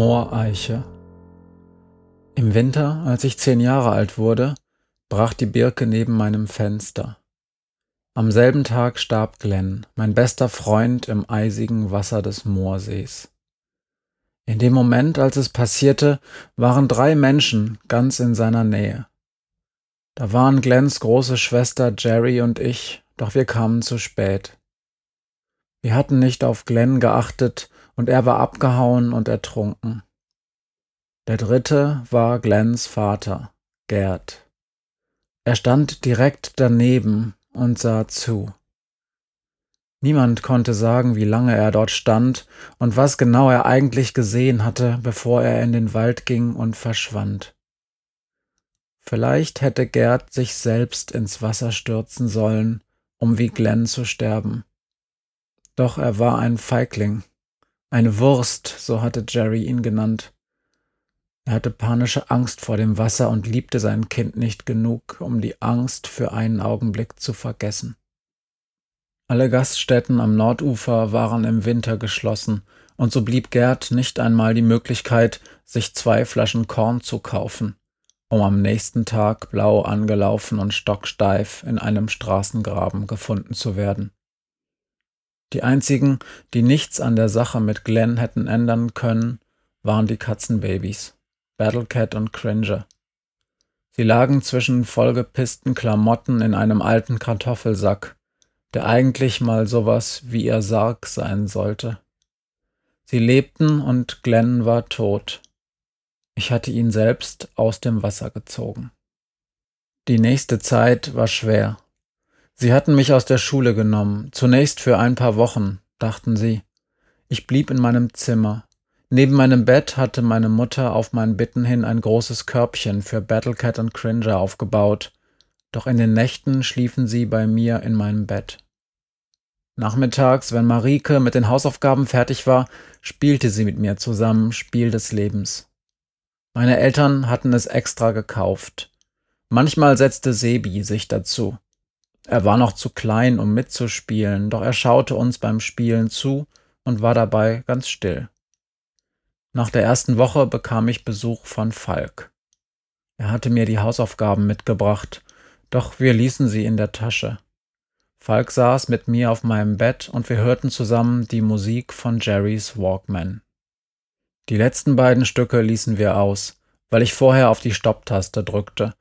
Mooreiche. Im Winter, als ich zehn Jahre alt wurde, brach die Birke neben meinem Fenster. Am selben Tag starb Glenn, mein bester Freund im eisigen Wasser des Moorsees. In dem Moment, als es passierte, waren drei Menschen ganz in seiner Nähe. Da waren Glenns große Schwester Jerry und ich, doch wir kamen zu spät. Wir hatten nicht auf Glenn geachtet und er war abgehauen und ertrunken. Der dritte war Glenns Vater, Gerd. Er stand direkt daneben und sah zu. Niemand konnte sagen, wie lange er dort stand und was genau er eigentlich gesehen hatte, bevor er in den Wald ging und verschwand. Vielleicht hätte Gerd sich selbst ins Wasser stürzen sollen, um wie Glenn zu sterben. Doch er war ein Feigling eine Wurst, so hatte Jerry ihn genannt. Er hatte panische Angst vor dem Wasser und liebte sein Kind nicht genug, um die Angst für einen Augenblick zu vergessen. Alle Gaststätten am Nordufer waren im Winter geschlossen, und so blieb Gerd nicht einmal die Möglichkeit, sich zwei Flaschen Korn zu kaufen, um am nächsten Tag blau angelaufen und stocksteif in einem Straßengraben gefunden zu werden. Die einzigen, die nichts an der Sache mit Glenn hätten ändern können, waren die Katzenbabys, Battlecat und Cringer. Sie lagen zwischen vollgepissten Klamotten in einem alten Kartoffelsack, der eigentlich mal sowas wie ihr Sarg sein sollte. Sie lebten und Glenn war tot. Ich hatte ihn selbst aus dem Wasser gezogen. Die nächste Zeit war schwer. Sie hatten mich aus der Schule genommen, zunächst für ein paar Wochen, dachten sie. Ich blieb in meinem Zimmer. Neben meinem Bett hatte meine Mutter auf mein Bitten hin ein großes Körbchen für Battlecat und Cringer aufgebaut, doch in den Nächten schliefen sie bei mir in meinem Bett. Nachmittags, wenn Marike mit den Hausaufgaben fertig war, spielte sie mit mir zusammen Spiel des Lebens. Meine Eltern hatten es extra gekauft. Manchmal setzte Sebi sich dazu. Er war noch zu klein, um mitzuspielen, doch er schaute uns beim Spielen zu und war dabei ganz still. Nach der ersten Woche bekam ich Besuch von Falk. Er hatte mir die Hausaufgaben mitgebracht, doch wir ließen sie in der Tasche. Falk saß mit mir auf meinem Bett und wir hörten zusammen die Musik von Jerrys Walkman. Die letzten beiden Stücke ließen wir aus, weil ich vorher auf die Stopptaste drückte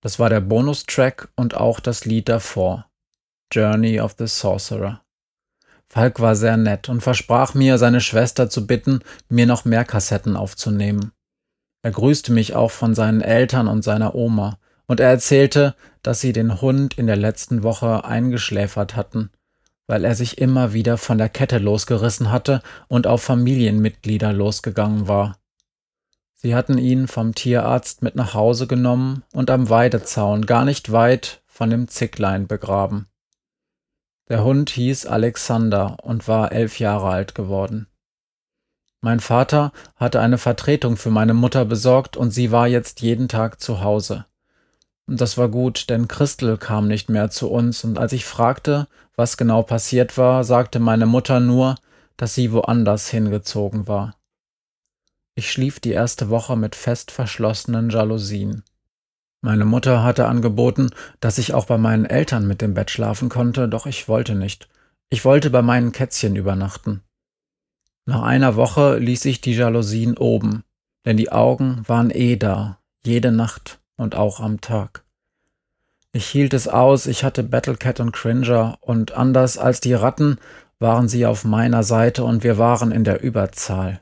das war der Bonustrack und auch das Lied davor, Journey of the Sorcerer. Falk war sehr nett und versprach mir, seine Schwester zu bitten, mir noch mehr Kassetten aufzunehmen. Er grüßte mich auch von seinen Eltern und seiner Oma, und er erzählte, dass sie den Hund in der letzten Woche eingeschläfert hatten, weil er sich immer wieder von der Kette losgerissen hatte und auf Familienmitglieder losgegangen war. Sie hatten ihn vom Tierarzt mit nach Hause genommen und am Weidezaun gar nicht weit von dem Zicklein begraben. Der Hund hieß Alexander und war elf Jahre alt geworden. Mein Vater hatte eine Vertretung für meine Mutter besorgt und sie war jetzt jeden Tag zu Hause. Und das war gut, denn Christel kam nicht mehr zu uns und als ich fragte, was genau passiert war, sagte meine Mutter nur, dass sie woanders hingezogen war. Ich schlief die erste Woche mit fest verschlossenen Jalousien. Meine Mutter hatte angeboten, dass ich auch bei meinen Eltern mit dem Bett schlafen konnte, doch ich wollte nicht. Ich wollte bei meinen Kätzchen übernachten. Nach einer Woche ließ ich die Jalousien oben, denn die Augen waren eh da, jede Nacht und auch am Tag. Ich hielt es aus, ich hatte Battlecat und Cringer, und anders als die Ratten waren sie auf meiner Seite und wir waren in der Überzahl.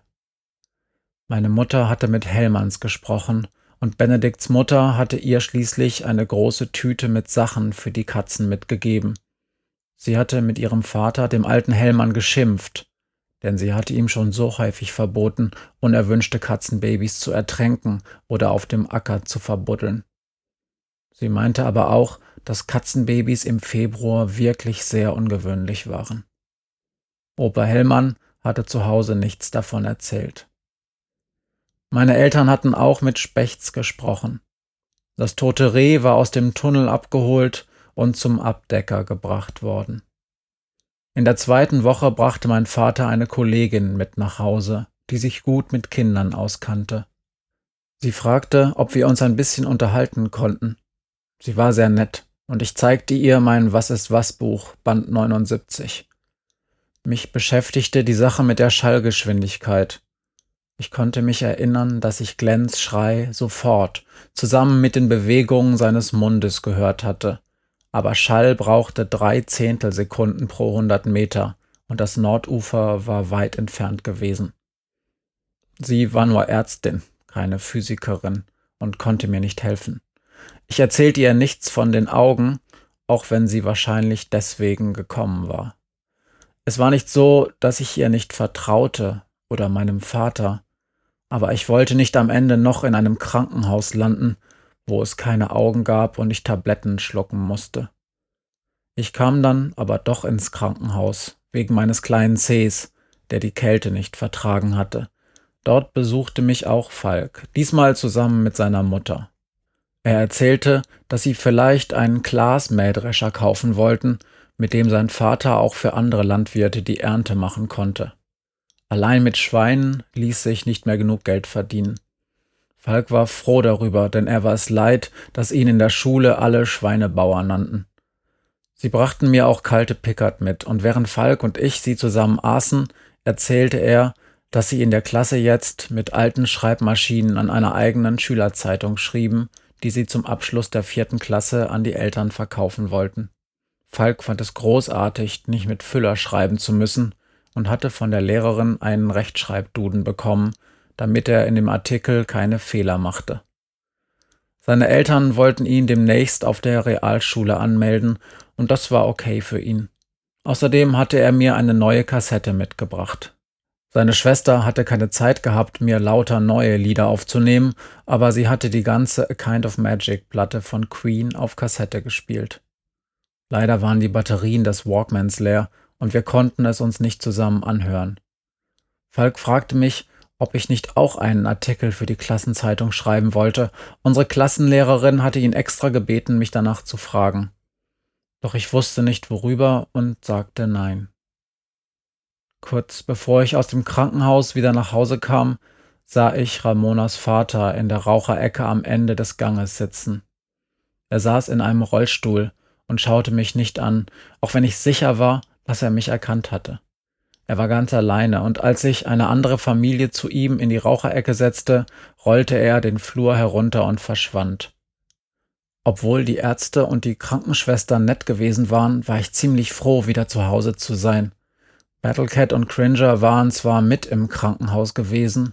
Meine Mutter hatte mit Hellmanns gesprochen, und Benedikts Mutter hatte ihr schließlich eine große Tüte mit Sachen für die Katzen mitgegeben. Sie hatte mit ihrem Vater, dem alten Hellmann, geschimpft, denn sie hatte ihm schon so häufig verboten, unerwünschte Katzenbabys zu ertränken oder auf dem Acker zu verbuddeln. Sie meinte aber auch, dass Katzenbabys im Februar wirklich sehr ungewöhnlich waren. Opa Hellmann hatte zu Hause nichts davon erzählt. Meine Eltern hatten auch mit Spechts gesprochen. Das tote Reh war aus dem Tunnel abgeholt und zum Abdecker gebracht worden. In der zweiten Woche brachte mein Vater eine Kollegin mit nach Hause, die sich gut mit Kindern auskannte. Sie fragte, ob wir uns ein bisschen unterhalten konnten. Sie war sehr nett, und ich zeigte ihr mein Was ist was Buch, Band 79. Mich beschäftigte die Sache mit der Schallgeschwindigkeit. Ich konnte mich erinnern, dass ich Glens Schrei sofort, zusammen mit den Bewegungen seines Mundes gehört hatte. Aber Schall brauchte drei Zehntelsekunden pro hundert Meter, und das Nordufer war weit entfernt gewesen. Sie war nur Ärztin, keine Physikerin, und konnte mir nicht helfen. Ich erzählte ihr nichts von den Augen, auch wenn sie wahrscheinlich deswegen gekommen war. Es war nicht so, dass ich ihr nicht vertraute oder meinem Vater, aber ich wollte nicht am Ende noch in einem Krankenhaus landen, wo es keine Augen gab und ich Tabletten schlucken musste. Ich kam dann aber doch ins Krankenhaus, wegen meines kleinen Cs, der die Kälte nicht vertragen hatte. Dort besuchte mich auch Falk, diesmal zusammen mit seiner Mutter. Er erzählte, dass sie vielleicht einen Glasmähdrescher kaufen wollten, mit dem sein Vater auch für andere Landwirte die Ernte machen konnte. Allein mit Schweinen ließ sich nicht mehr genug Geld verdienen. Falk war froh darüber, denn er war es leid, dass ihn in der Schule alle Schweinebauer nannten. Sie brachten mir auch kalte Pickard mit, und während Falk und ich sie zusammen aßen, erzählte er, dass sie in der Klasse jetzt mit alten Schreibmaschinen an einer eigenen Schülerzeitung schrieben, die sie zum Abschluss der vierten Klasse an die Eltern verkaufen wollten. Falk fand es großartig, nicht mit Füller schreiben zu müssen und hatte von der Lehrerin einen Rechtschreibduden bekommen, damit er in dem Artikel keine Fehler machte. Seine Eltern wollten ihn demnächst auf der Realschule anmelden und das war okay für ihn. Außerdem hatte er mir eine neue Kassette mitgebracht. Seine Schwester hatte keine Zeit gehabt, mir lauter neue Lieder aufzunehmen, aber sie hatte die ganze A Kind of Magic Platte von Queen auf Kassette gespielt. Leider waren die Batterien des Walkmans leer und wir konnten es uns nicht zusammen anhören. Falk fragte mich, ob ich nicht auch einen Artikel für die Klassenzeitung schreiben wollte. Unsere Klassenlehrerin hatte ihn extra gebeten, mich danach zu fragen. Doch ich wusste nicht worüber und sagte nein. Kurz bevor ich aus dem Krankenhaus wieder nach Hause kam, sah ich Ramonas Vater in der Raucherecke am Ende des Ganges sitzen. Er saß in einem Rollstuhl und schaute mich nicht an, auch wenn ich sicher war, dass er mich erkannt hatte. Er war ganz alleine, und als sich eine andere Familie zu ihm in die Raucherecke setzte, rollte er den Flur herunter und verschwand. Obwohl die Ärzte und die Krankenschwestern nett gewesen waren, war ich ziemlich froh, wieder zu Hause zu sein. Battlecat und Cringer waren zwar mit im Krankenhaus gewesen,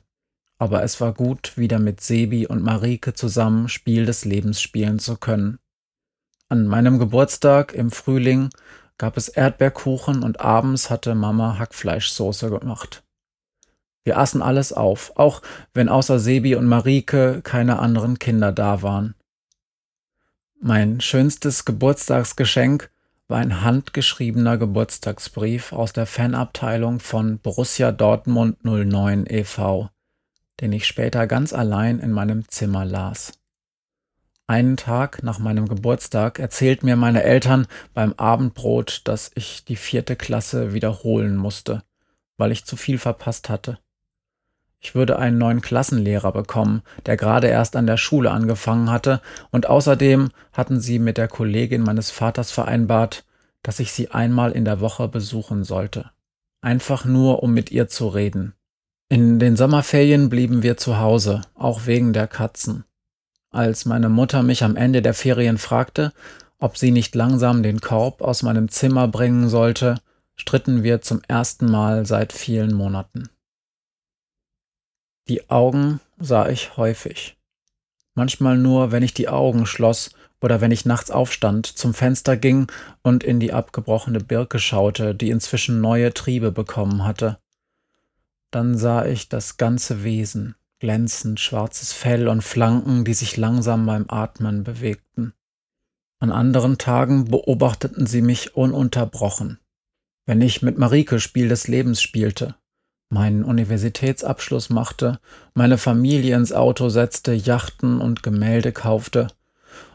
aber es war gut, wieder mit Sebi und Marike zusammen Spiel des Lebens spielen zu können. An meinem Geburtstag im Frühling gab es Erdbeerkuchen und abends hatte Mama Hackfleischsoße gemacht. Wir aßen alles auf, auch wenn außer Sebi und Marike keine anderen Kinder da waren. Mein schönstes Geburtstagsgeschenk war ein handgeschriebener Geburtstagsbrief aus der Fanabteilung von Borussia Dortmund 09 e.V., den ich später ganz allein in meinem Zimmer las. Einen Tag nach meinem Geburtstag erzählten mir meine Eltern beim Abendbrot, dass ich die vierte Klasse wiederholen musste, weil ich zu viel verpasst hatte. Ich würde einen neuen Klassenlehrer bekommen, der gerade erst an der Schule angefangen hatte, und außerdem hatten sie mit der Kollegin meines Vaters vereinbart, dass ich sie einmal in der Woche besuchen sollte. Einfach nur, um mit ihr zu reden. In den Sommerferien blieben wir zu Hause, auch wegen der Katzen. Als meine Mutter mich am Ende der Ferien fragte, ob sie nicht langsam den Korb aus meinem Zimmer bringen sollte, stritten wir zum ersten Mal seit vielen Monaten. Die Augen sah ich häufig. Manchmal nur, wenn ich die Augen schloss oder wenn ich nachts aufstand, zum Fenster ging und in die abgebrochene Birke schaute, die inzwischen neue Triebe bekommen hatte. Dann sah ich das ganze Wesen, glänzend schwarzes Fell und Flanken, die sich langsam beim Atmen bewegten. An anderen Tagen beobachteten sie mich ununterbrochen. Wenn ich mit Marike Spiel des Lebens spielte, meinen Universitätsabschluss machte, meine Familie ins Auto setzte, Yachten und Gemälde kaufte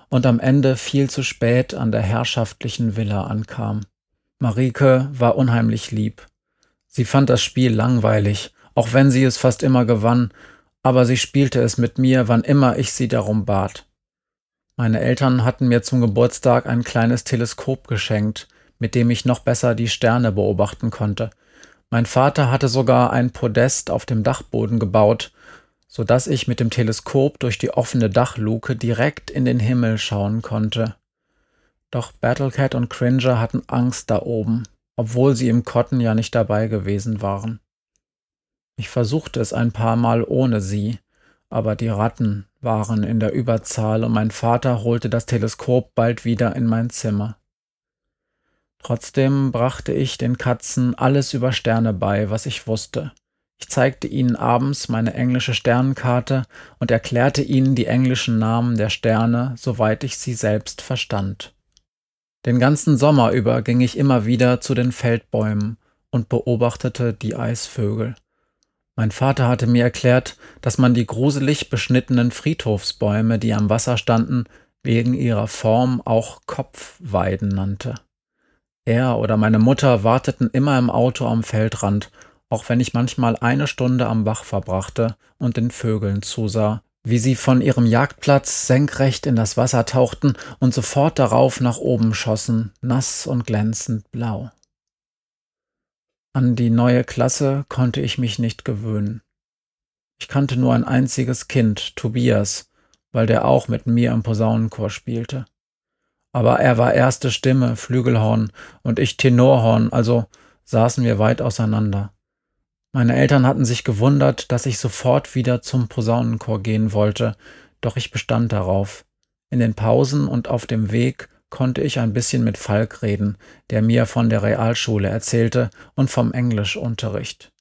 und am Ende viel zu spät an der herrschaftlichen Villa ankam. Marike war unheimlich lieb. Sie fand das Spiel langweilig, auch wenn sie es fast immer gewann, aber sie spielte es mit mir, wann immer ich sie darum bat. Meine Eltern hatten mir zum Geburtstag ein kleines Teleskop geschenkt, mit dem ich noch besser die Sterne beobachten konnte. Mein Vater hatte sogar ein Podest auf dem Dachboden gebaut, so dass ich mit dem Teleskop durch die offene Dachluke direkt in den Himmel schauen konnte. Doch Battlecat und Cringer hatten Angst da oben, obwohl sie im Cotton ja nicht dabei gewesen waren. Ich versuchte es ein paar Mal ohne sie, aber die Ratten waren in der Überzahl und mein Vater holte das Teleskop bald wieder in mein Zimmer. Trotzdem brachte ich den Katzen alles über Sterne bei, was ich wusste. Ich zeigte ihnen abends meine englische Sternenkarte und erklärte ihnen die englischen Namen der Sterne, soweit ich sie selbst verstand. Den ganzen Sommer über ging ich immer wieder zu den Feldbäumen und beobachtete die Eisvögel. Mein Vater hatte mir erklärt, dass man die gruselig beschnittenen Friedhofsbäume, die am Wasser standen, wegen ihrer Form auch Kopfweiden nannte. Er oder meine Mutter warteten immer im Auto am Feldrand, auch wenn ich manchmal eine Stunde am Bach verbrachte und den Vögeln zusah, wie sie von ihrem Jagdplatz senkrecht in das Wasser tauchten und sofort darauf nach oben schossen, nass und glänzend blau. An die neue Klasse konnte ich mich nicht gewöhnen. Ich kannte nur ein einziges Kind, Tobias, weil der auch mit mir im Posaunenchor spielte aber er war erste Stimme, Flügelhorn, und ich Tenorhorn, also saßen wir weit auseinander. Meine Eltern hatten sich gewundert, dass ich sofort wieder zum Posaunenchor gehen wollte, doch ich bestand darauf. In den Pausen und auf dem Weg konnte ich ein bisschen mit Falk reden, der mir von der Realschule erzählte und vom Englischunterricht.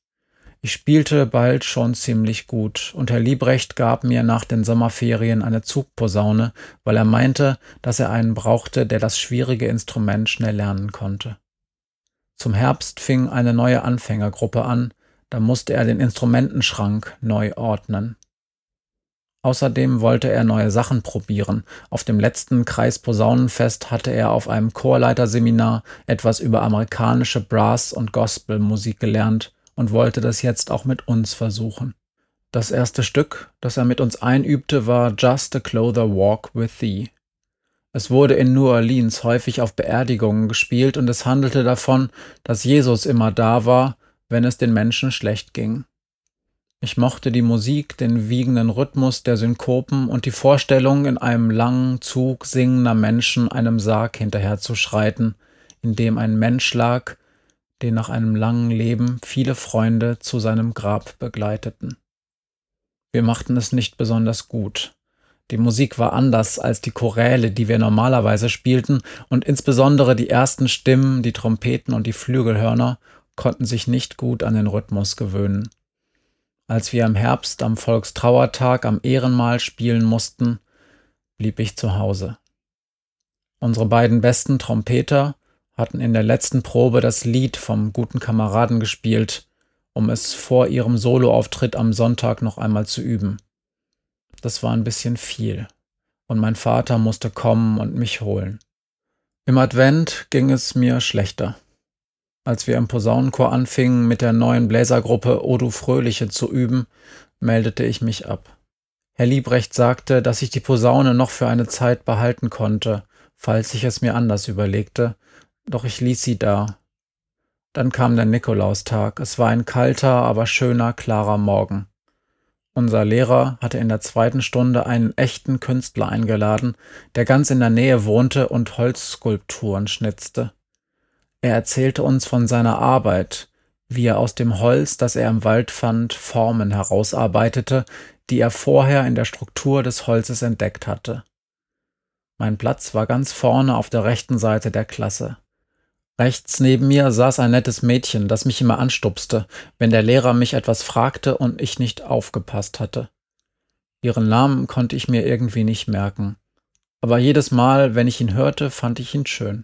Ich spielte bald schon ziemlich gut, und Herr Liebrecht gab mir nach den Sommerferien eine Zugposaune, weil er meinte, dass er einen brauchte, der das schwierige Instrument schnell lernen konnte. Zum Herbst fing eine neue Anfängergruppe an, da musste er den Instrumentenschrank neu ordnen. Außerdem wollte er neue Sachen probieren. Auf dem letzten Kreisposaunenfest hatte er auf einem Chorleiterseminar etwas über amerikanische Brass- und Gospelmusik gelernt und wollte das jetzt auch mit uns versuchen. Das erste Stück, das er mit uns einübte, war Just a Clother Walk with Thee. Es wurde in New Orleans häufig auf Beerdigungen gespielt und es handelte davon, dass Jesus immer da war, wenn es den Menschen schlecht ging. Ich mochte die Musik, den wiegenden Rhythmus der Synkopen und die Vorstellung, in einem langen Zug singender Menschen einem Sarg hinterherzuschreiten, in dem ein Mensch lag, den nach einem langen Leben viele Freunde zu seinem Grab begleiteten. Wir machten es nicht besonders gut. Die Musik war anders als die Choräle, die wir normalerweise spielten, und insbesondere die ersten Stimmen, die Trompeten und die Flügelhörner konnten sich nicht gut an den Rhythmus gewöhnen. Als wir im Herbst am Volkstrauertag am Ehrenmal spielen mussten, blieb ich zu Hause. Unsere beiden besten Trompeter hatten in der letzten Probe das Lied vom guten Kameraden gespielt, um es vor ihrem Soloauftritt am Sonntag noch einmal zu üben. Das war ein bisschen viel, und mein Vater musste kommen und mich holen. Im Advent ging es mir schlechter. Als wir im Posaunenchor anfingen, mit der neuen Bläsergruppe O du Fröhliche zu üben, meldete ich mich ab. Herr Liebrecht sagte, dass ich die Posaune noch für eine Zeit behalten konnte, falls ich es mir anders überlegte, doch ich ließ sie da. Dann kam der Nikolaustag. Es war ein kalter, aber schöner, klarer Morgen. Unser Lehrer hatte in der zweiten Stunde einen echten Künstler eingeladen, der ganz in der Nähe wohnte und Holzskulpturen schnitzte. Er erzählte uns von seiner Arbeit, wie er aus dem Holz, das er im Wald fand, Formen herausarbeitete, die er vorher in der Struktur des Holzes entdeckt hatte. Mein Platz war ganz vorne auf der rechten Seite der Klasse. Rechts neben mir saß ein nettes Mädchen, das mich immer anstupste, wenn der Lehrer mich etwas fragte und ich nicht aufgepasst hatte. Ihren Namen konnte ich mir irgendwie nicht merken, aber jedes Mal, wenn ich ihn hörte, fand ich ihn schön.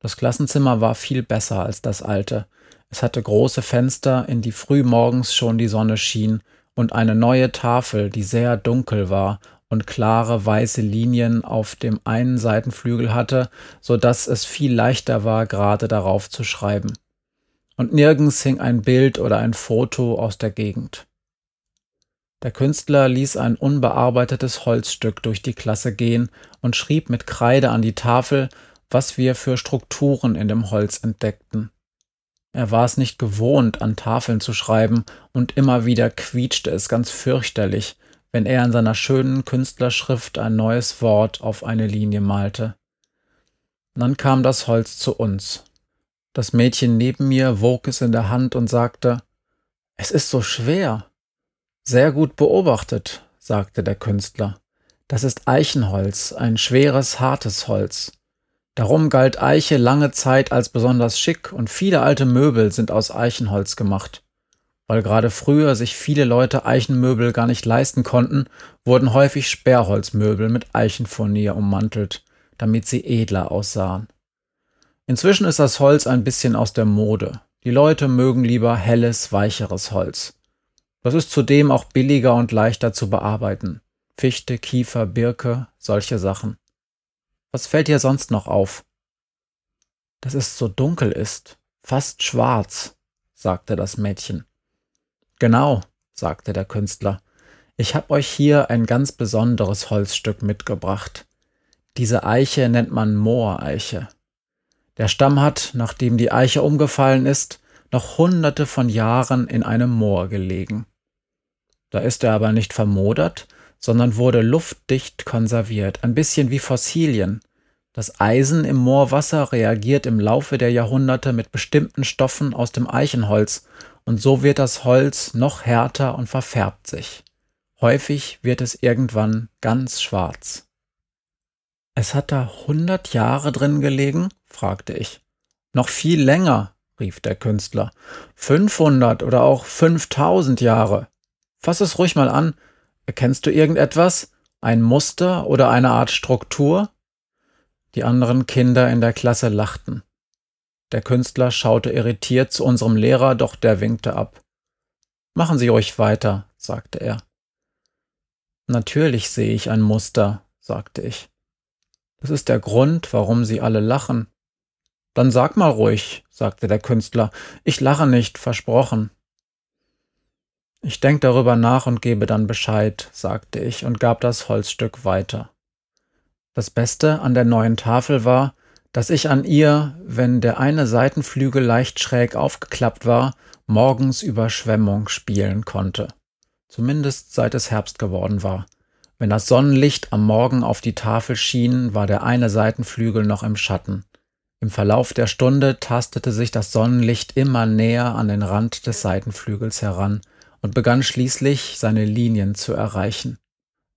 Das Klassenzimmer war viel besser als das alte. Es hatte große Fenster, in die frühmorgens schon die Sonne schien, und eine neue Tafel, die sehr dunkel war und klare weiße Linien auf dem einen Seitenflügel hatte, so dass es viel leichter war, gerade darauf zu schreiben. Und nirgends hing ein Bild oder ein Foto aus der Gegend. Der Künstler ließ ein unbearbeitetes Holzstück durch die Klasse gehen und schrieb mit Kreide an die Tafel, was wir für Strukturen in dem Holz entdeckten. Er war es nicht gewohnt, an Tafeln zu schreiben, und immer wieder quietschte es ganz fürchterlich, wenn er in seiner schönen Künstlerschrift ein neues Wort auf eine Linie malte. Dann kam das Holz zu uns. Das Mädchen neben mir wog es in der Hand und sagte Es ist so schwer. Sehr gut beobachtet, sagte der Künstler. Das ist Eichenholz, ein schweres, hartes Holz. Darum galt Eiche lange Zeit als besonders schick und viele alte Möbel sind aus Eichenholz gemacht. Weil gerade früher sich viele Leute Eichenmöbel gar nicht leisten konnten, wurden häufig Sperrholzmöbel mit Eichenfurnier ummantelt, damit sie edler aussahen. Inzwischen ist das Holz ein bisschen aus der Mode. Die Leute mögen lieber helles, weicheres Holz. Das ist zudem auch billiger und leichter zu bearbeiten. Fichte, Kiefer, Birke, solche Sachen. Was fällt dir sonst noch auf? Dass es so dunkel ist, fast schwarz, sagte das Mädchen. Genau, sagte der Künstler. Ich hab euch hier ein ganz besonderes Holzstück mitgebracht. Diese Eiche nennt man Mooreiche. Der Stamm hat, nachdem die Eiche umgefallen ist, noch hunderte von Jahren in einem Moor gelegen. Da ist er aber nicht vermodert, sondern wurde luftdicht konserviert, ein bisschen wie Fossilien. Das Eisen im Moorwasser reagiert im Laufe der Jahrhunderte mit bestimmten Stoffen aus dem Eichenholz und so wird das Holz noch härter und verfärbt sich. Häufig wird es irgendwann ganz schwarz. Es hat da hundert Jahre drin gelegen? fragte ich. Noch viel länger, rief der Künstler. Fünfhundert oder auch fünftausend Jahre. Fass es ruhig mal an, Erkennst du irgendetwas? Ein Muster oder eine Art Struktur? Die anderen Kinder in der Klasse lachten. Der Künstler schaute irritiert zu unserem Lehrer, doch der winkte ab. Machen Sie ruhig weiter, sagte er. Natürlich sehe ich ein Muster, sagte ich. Das ist der Grund, warum Sie alle lachen. Dann sag mal ruhig, sagte der Künstler. Ich lache nicht, versprochen. Ich denke darüber nach und gebe dann Bescheid, sagte ich und gab das Holzstück weiter. Das Beste an der neuen Tafel war, dass ich an ihr, wenn der eine Seitenflügel leicht schräg aufgeklappt war, morgens Überschwemmung spielen konnte. Zumindest seit es Herbst geworden war. Wenn das Sonnenlicht am Morgen auf die Tafel schien, war der eine Seitenflügel noch im Schatten. Im Verlauf der Stunde tastete sich das Sonnenlicht immer näher an den Rand des Seitenflügels heran, und begann schließlich seine Linien zu erreichen.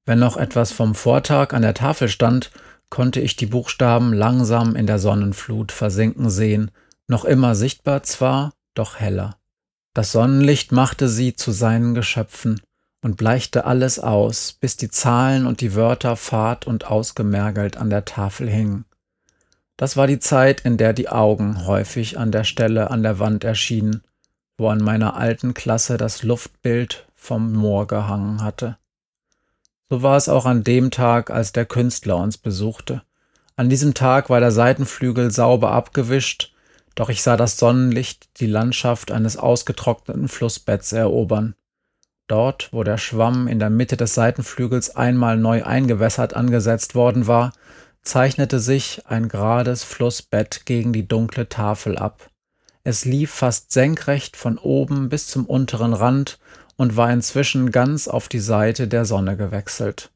Wenn noch etwas vom Vortag an der Tafel stand, konnte ich die Buchstaben langsam in der Sonnenflut versinken sehen, noch immer sichtbar zwar, doch heller. Das Sonnenlicht machte sie zu seinen Geschöpfen und bleichte alles aus, bis die Zahlen und die Wörter fad und ausgemergelt an der Tafel hingen. Das war die Zeit, in der die Augen häufig an der Stelle an der Wand erschienen, wo an meiner alten Klasse das Luftbild vom Moor gehangen hatte. So war es auch an dem Tag, als der Künstler uns besuchte. An diesem Tag war der Seitenflügel sauber abgewischt, doch ich sah das Sonnenlicht die Landschaft eines ausgetrockneten Flussbetts erobern. Dort, wo der Schwamm in der Mitte des Seitenflügels einmal neu eingewässert angesetzt worden war, zeichnete sich ein gerades Flussbett gegen die dunkle Tafel ab. Es lief fast senkrecht von oben bis zum unteren Rand und war inzwischen ganz auf die Seite der Sonne gewechselt.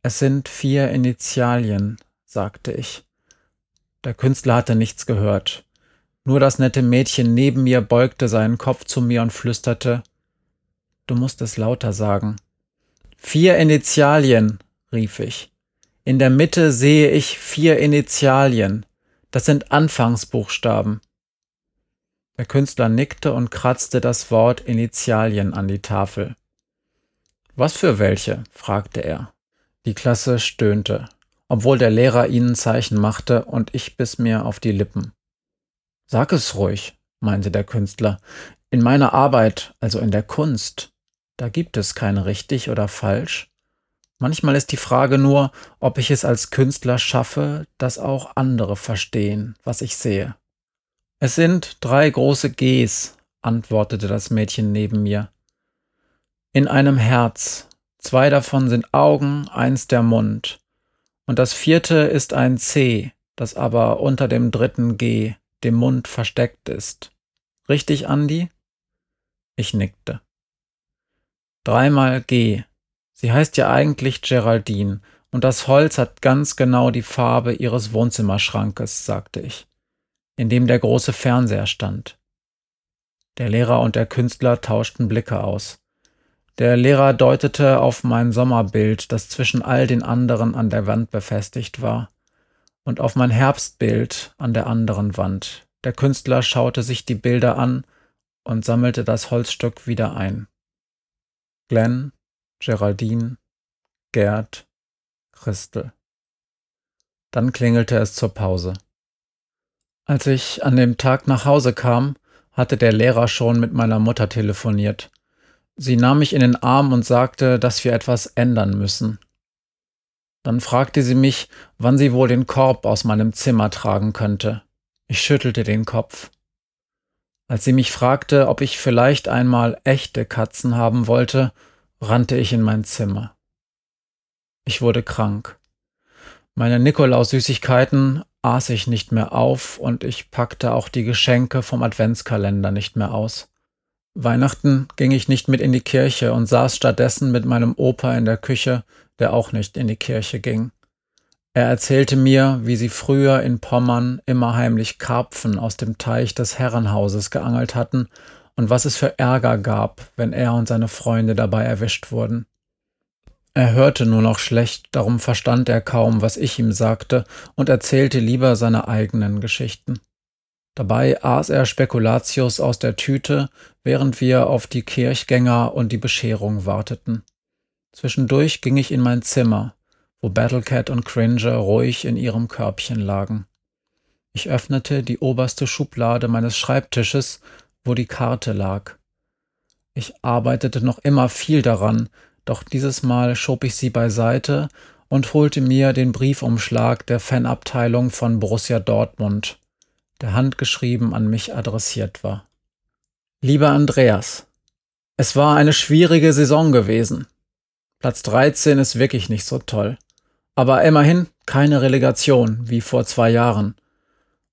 Es sind vier Initialien, sagte ich. Der Künstler hatte nichts gehört. Nur das nette Mädchen neben mir beugte seinen Kopf zu mir und flüsterte Du musst es lauter sagen. Vier Initialien, rief ich. In der Mitte sehe ich vier Initialien. Das sind Anfangsbuchstaben. Der Künstler nickte und kratzte das Wort Initialien an die Tafel. Was für welche? fragte er. Die Klasse stöhnte, obwohl der Lehrer ihnen Zeichen machte, und ich biss mir auf die Lippen. Sag es ruhig, meinte der Künstler. In meiner Arbeit, also in der Kunst, da gibt es kein richtig oder falsch. Manchmal ist die Frage nur, ob ich es als Künstler schaffe, dass auch andere verstehen, was ich sehe. Es sind drei große Gs, antwortete das Mädchen neben mir. In einem Herz. Zwei davon sind Augen, eins der Mund. Und das vierte ist ein C, das aber unter dem dritten G, dem Mund, versteckt ist. Richtig, Andi? Ich nickte. Dreimal G. Sie heißt ja eigentlich Geraldine, und das Holz hat ganz genau die Farbe ihres Wohnzimmerschrankes, sagte ich in dem der große Fernseher stand. Der Lehrer und der Künstler tauschten Blicke aus. Der Lehrer deutete auf mein Sommerbild, das zwischen all den anderen an der Wand befestigt war, und auf mein Herbstbild an der anderen Wand. Der Künstler schaute sich die Bilder an und sammelte das Holzstück wieder ein. Glenn, Geraldine, Gerd, Christel. Dann klingelte es zur Pause. Als ich an dem Tag nach Hause kam, hatte der Lehrer schon mit meiner Mutter telefoniert. Sie nahm mich in den Arm und sagte, dass wir etwas ändern müssen. Dann fragte sie mich, wann sie wohl den Korb aus meinem Zimmer tragen könnte. Ich schüttelte den Kopf. Als sie mich fragte, ob ich vielleicht einmal echte Katzen haben wollte, rannte ich in mein Zimmer. Ich wurde krank. Meine Nikolaus-Süßigkeiten aß ich nicht mehr auf und ich packte auch die Geschenke vom Adventskalender nicht mehr aus. Weihnachten ging ich nicht mit in die Kirche und saß stattdessen mit meinem Opa in der Küche, der auch nicht in die Kirche ging. Er erzählte mir, wie sie früher in Pommern immer heimlich Karpfen aus dem Teich des Herrenhauses geangelt hatten und was es für Ärger gab, wenn er und seine Freunde dabei erwischt wurden. Er hörte nur noch schlecht, darum verstand er kaum, was ich ihm sagte, und erzählte lieber seine eigenen Geschichten. Dabei aß er Spekulatius aus der Tüte, während wir auf die Kirchgänger und die Bescherung warteten. Zwischendurch ging ich in mein Zimmer, wo Battlecat und Cringer ruhig in ihrem Körbchen lagen. Ich öffnete die oberste Schublade meines Schreibtisches, wo die Karte lag. Ich arbeitete noch immer viel daran, doch dieses Mal schob ich sie beiseite und holte mir den Briefumschlag der Fanabteilung von Borussia Dortmund, der handgeschrieben an mich adressiert war. Lieber Andreas, es war eine schwierige Saison gewesen. Platz 13 ist wirklich nicht so toll. Aber immerhin keine Relegation wie vor zwei Jahren.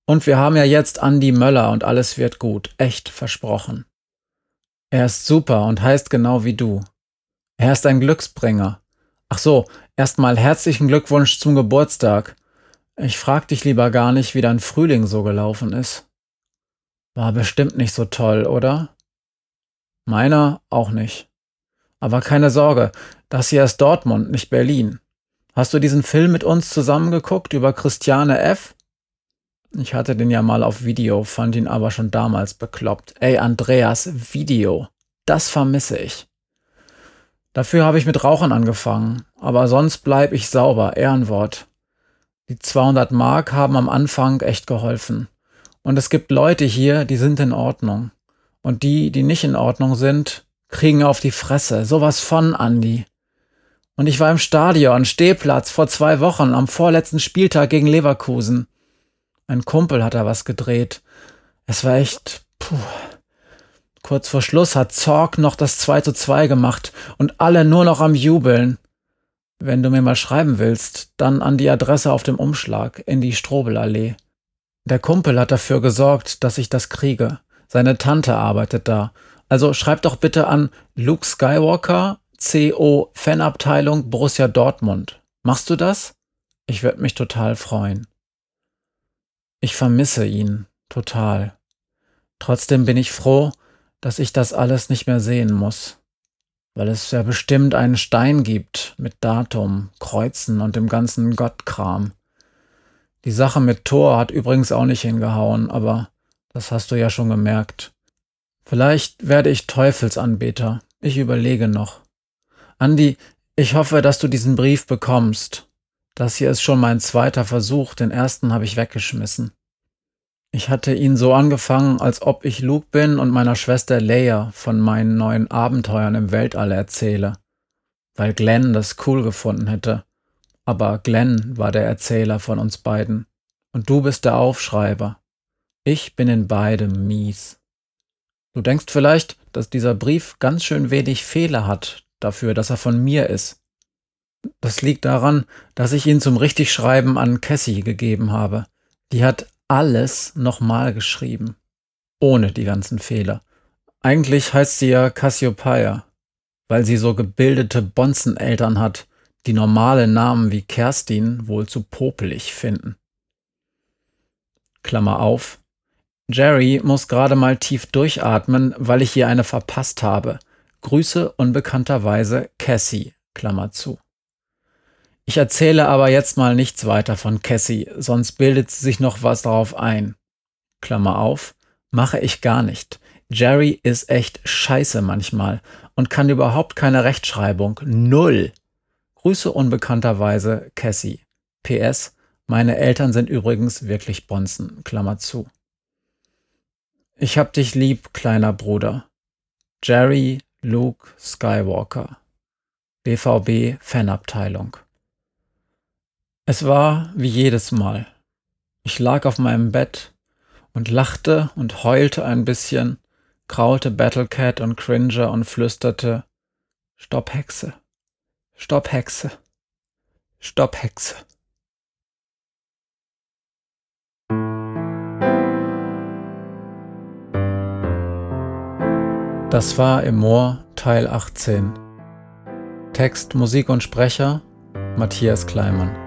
Und wir haben ja jetzt Andi Möller und alles wird gut, echt versprochen. Er ist super und heißt genau wie du. Er ist ein Glücksbringer. Ach so, erstmal herzlichen Glückwunsch zum Geburtstag. Ich frag dich lieber gar nicht, wie dein Frühling so gelaufen ist. War bestimmt nicht so toll, oder? Meiner auch nicht. Aber keine Sorge, das hier ist Dortmund, nicht Berlin. Hast du diesen Film mit uns zusammengeguckt über Christiane F? Ich hatte den ja mal auf Video, fand ihn aber schon damals bekloppt. Ey, Andreas, Video. Das vermisse ich. Dafür habe ich mit Rauchen angefangen, aber sonst bleib ich sauber, Ehrenwort. Die 200 Mark haben am Anfang echt geholfen. Und es gibt Leute hier, die sind in Ordnung. Und die, die nicht in Ordnung sind, kriegen auf die Fresse. Sowas von, Andi. Und ich war im Stadion, Stehplatz, vor zwei Wochen, am vorletzten Spieltag gegen Leverkusen. Ein Kumpel hat da was gedreht. Es war echt, puh. Kurz vor Schluss hat Zorg noch das 2 zu 2 gemacht und alle nur noch am Jubeln. Wenn du mir mal schreiben willst, dann an die Adresse auf dem Umschlag in die Strobelallee. Der Kumpel hat dafür gesorgt, dass ich das kriege. Seine Tante arbeitet da. Also schreib doch bitte an Luke Skywalker, CO Fanabteilung Borussia Dortmund. Machst du das? Ich würde mich total freuen. Ich vermisse ihn total. Trotzdem bin ich froh, dass ich das alles nicht mehr sehen muss. weil es ja bestimmt einen Stein gibt mit Datum, Kreuzen und dem ganzen Gottkram. Die Sache mit Thor hat übrigens auch nicht hingehauen, aber das hast du ja schon gemerkt. Vielleicht werde ich Teufelsanbeter. Ich überlege noch. Andi, ich hoffe, dass du diesen Brief bekommst. Das hier ist schon mein zweiter Versuch, den ersten habe ich weggeschmissen. Ich hatte ihn so angefangen, als ob ich Luke bin und meiner Schwester Leia von meinen neuen Abenteuern im Weltall erzähle, weil Glenn das cool gefunden hätte. Aber Glenn war der Erzähler von uns beiden und du bist der Aufschreiber. Ich bin in beidem mies. Du denkst vielleicht, dass dieser Brief ganz schön wenig Fehler hat dafür, dass er von mir ist. Das liegt daran, dass ich ihn zum Richtigschreiben an Cassie gegeben habe. Die hat alles nochmal geschrieben. Ohne die ganzen Fehler. Eigentlich heißt sie ja Cassiopeia, weil sie so gebildete Bonzeneltern hat, die normale Namen wie Kerstin wohl zu popelig finden. Klammer auf. Jerry muss gerade mal tief durchatmen, weil ich hier eine verpasst habe. Grüße unbekannterweise Cassie, Klammer zu. Ich erzähle aber jetzt mal nichts weiter von Cassie, sonst bildet sie sich noch was darauf ein. Klammer auf, mache ich gar nicht. Jerry ist echt scheiße manchmal und kann überhaupt keine Rechtschreibung. Null. Grüße unbekannterweise Cassie. PS, meine Eltern sind übrigens wirklich Bonzen. Klammer zu. Ich hab dich lieb, kleiner Bruder. Jerry Luke Skywalker. BVB Fanabteilung. Es war wie jedes Mal. Ich lag auf meinem Bett und lachte und heulte ein bisschen, kraulte Battlecat und Cringer und flüsterte Stopp Hexe, Stopp Hexe, Stopp Hexe. Das war im Teil 18. Text, Musik und Sprecher Matthias Kleimann.